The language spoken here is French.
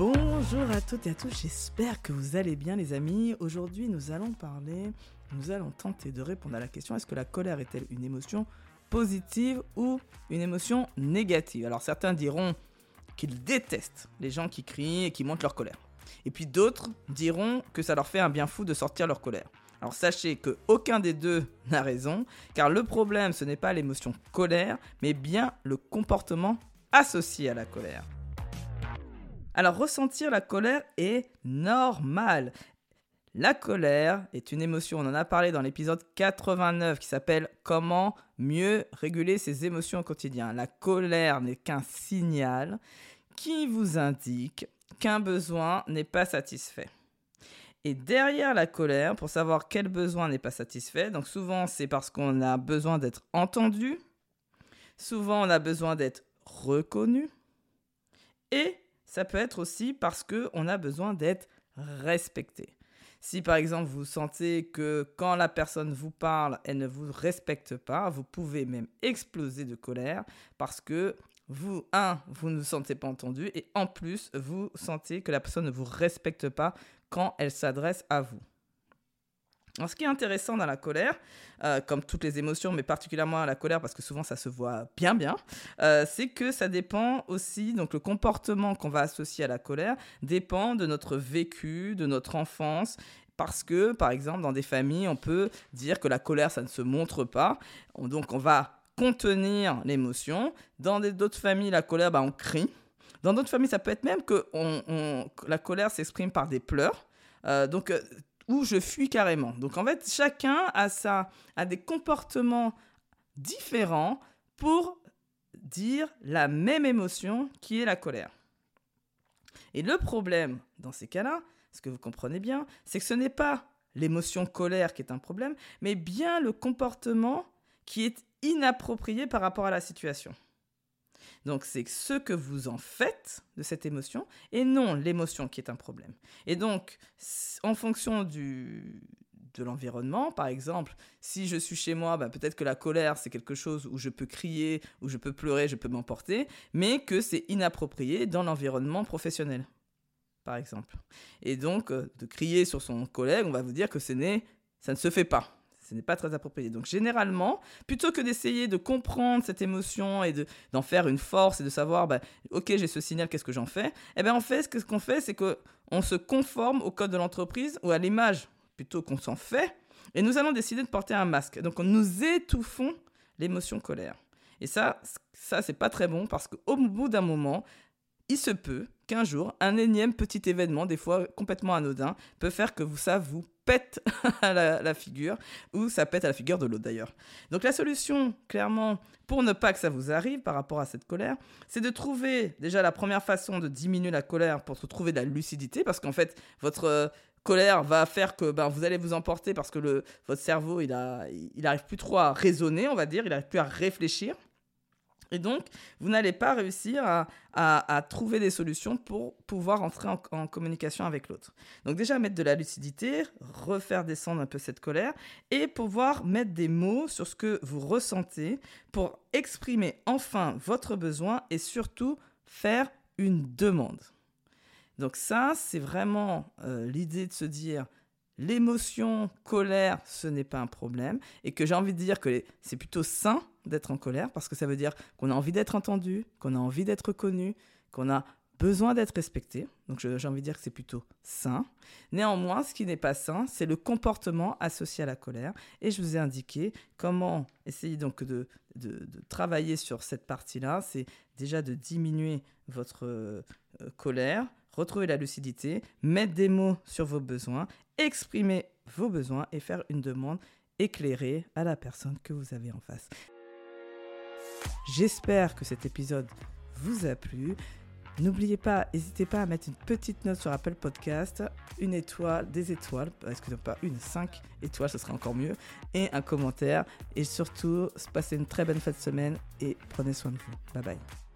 Bonjour à toutes et à tous, j'espère que vous allez bien les amis. Aujourd'hui nous allons parler, nous allons tenter de répondre à la question est-ce que la colère est-elle une émotion positive ou une émotion négative? Alors certains diront qu'ils détestent les gens qui crient et qui montrent leur colère. Et puis d'autres diront que ça leur fait un bien fou de sortir leur colère. Alors sachez que aucun des deux n'a raison, car le problème ce n'est pas l'émotion colère, mais bien le comportement associé à la colère. Alors ressentir la colère est normal. La colère est une émotion, on en a parlé dans l'épisode 89 qui s'appelle Comment mieux réguler ses émotions au quotidien. La colère n'est qu'un signal qui vous indique qu'un besoin n'est pas satisfait. Et derrière la colère, pour savoir quel besoin n'est pas satisfait, donc souvent c'est parce qu'on a besoin d'être entendu, souvent on a besoin d'être reconnu, et ça peut être aussi parce qu'on a besoin d'être respecté. Si par exemple vous sentez que quand la personne vous parle, elle ne vous respecte pas, vous pouvez même exploser de colère parce que vous, un, vous ne vous sentez pas entendu et en plus, vous sentez que la personne ne vous respecte pas quand elle s'adresse à vous. Alors, ce qui est intéressant dans la colère, euh, comme toutes les émotions, mais particulièrement la colère, parce que souvent ça se voit bien bien, euh, c'est que ça dépend aussi, donc le comportement qu'on va associer à la colère dépend de notre vécu, de notre enfance, parce que, par exemple, dans des familles, on peut dire que la colère, ça ne se montre pas, donc on va contenir l'émotion. Dans d'autres familles, la colère, bah, on crie. Dans d'autres familles, ça peut être même que la colère s'exprime par des pleurs. Euh, donc, où je fuis carrément. Donc, en fait, chacun a, ça, a des comportements différents pour dire la même émotion qui est la colère. Et le problème dans ces cas-là, ce que vous comprenez bien, c'est que ce n'est pas l'émotion colère qui est un problème, mais bien le comportement qui est inapproprié par rapport à la situation. Donc c'est ce que vous en faites de cette émotion et non l'émotion qui est un problème. Et donc en fonction du, de l'environnement, par exemple, si je suis chez moi, bah, peut-être que la colère c'est quelque chose où je peux crier, où je peux pleurer, je peux m'emporter, mais que c'est inapproprié dans l'environnement professionnel, par exemple. Et donc euh, de crier sur son collègue, on va vous dire que ce n'est, ça ne se fait pas ce n'est pas très approprié. Donc généralement, plutôt que d'essayer de comprendre cette émotion et d'en faire une force et de savoir, bah, ok, j'ai ce signal, qu'est-ce que j'en fais? Eh bien en fait, ce qu'on fait, c'est qu'on se conforme au code de l'entreprise ou à l'image plutôt qu'on s'en fait, et nous allons décider de porter un masque. Donc nous étouffons l'émotion colère. Et ça, ça c'est pas très bon parce qu'au bout d'un moment, il se peut qu'un jour, un énième petit événement, des fois complètement anodin, peut faire que ça vous pète à la, figure, ou ça pète à la figure de l'autre d'ailleurs. Donc la solution, clairement, pour ne pas que ça vous arrive par rapport à cette colère, c'est de trouver déjà la première façon de diminuer la colère pour se trouver de la lucidité, parce qu'en fait, votre euh, colère va faire que ben, vous allez vous emporter parce que le, votre cerveau, il, a, il plus trop à raisonner, on va dire, il arrive plus à réfléchir. Et donc, vous n'allez pas réussir à, trouver des solutions pour pouvoir entrer en, communication avec l'autre. Donc déjà, mettre de la lucidité, refaire descendre un peu cette colère et pouvoir mettre des mots sur ce que vous ressentez pour exprimer enfin votre besoin et surtout faire une demande. Donc ça, c'est vraiment euh, l'idée de se dire, l'émotion colère, ce n'est pas un problème, et que j'ai envie de dire que c'est plutôt sain d'être en colère, parce que ça veut dire qu'on a envie d'être entendu, qu'on a envie d'être connu, qu'on a besoin d'être respecté. Donc j'ai envie de dire que c'est plutôt sain. Néanmoins, ce qui n'est pas sain, c'est le comportement associé à la colère. Et je vous ai indiqué comment essayer donc de, de, travailler sur cette partie-là. C'est déjà de diminuer votre euh, colère, retrouver la lucidité, mettre des mots sur vos besoins, exprimer vos besoins et faire une demande éclairée à la personne que vous avez en face. J'espère que cet épisode vous a plu. N'oubliez pas, n'hésitez pas à mettre une petite note sur Apple Podcast, une étoile, des étoiles, que pas une, cinq étoiles, ce sera encore mieux, et un commentaire. Et surtout, passez une très bonne fin de semaine et prenez soin de vous. Bye bye.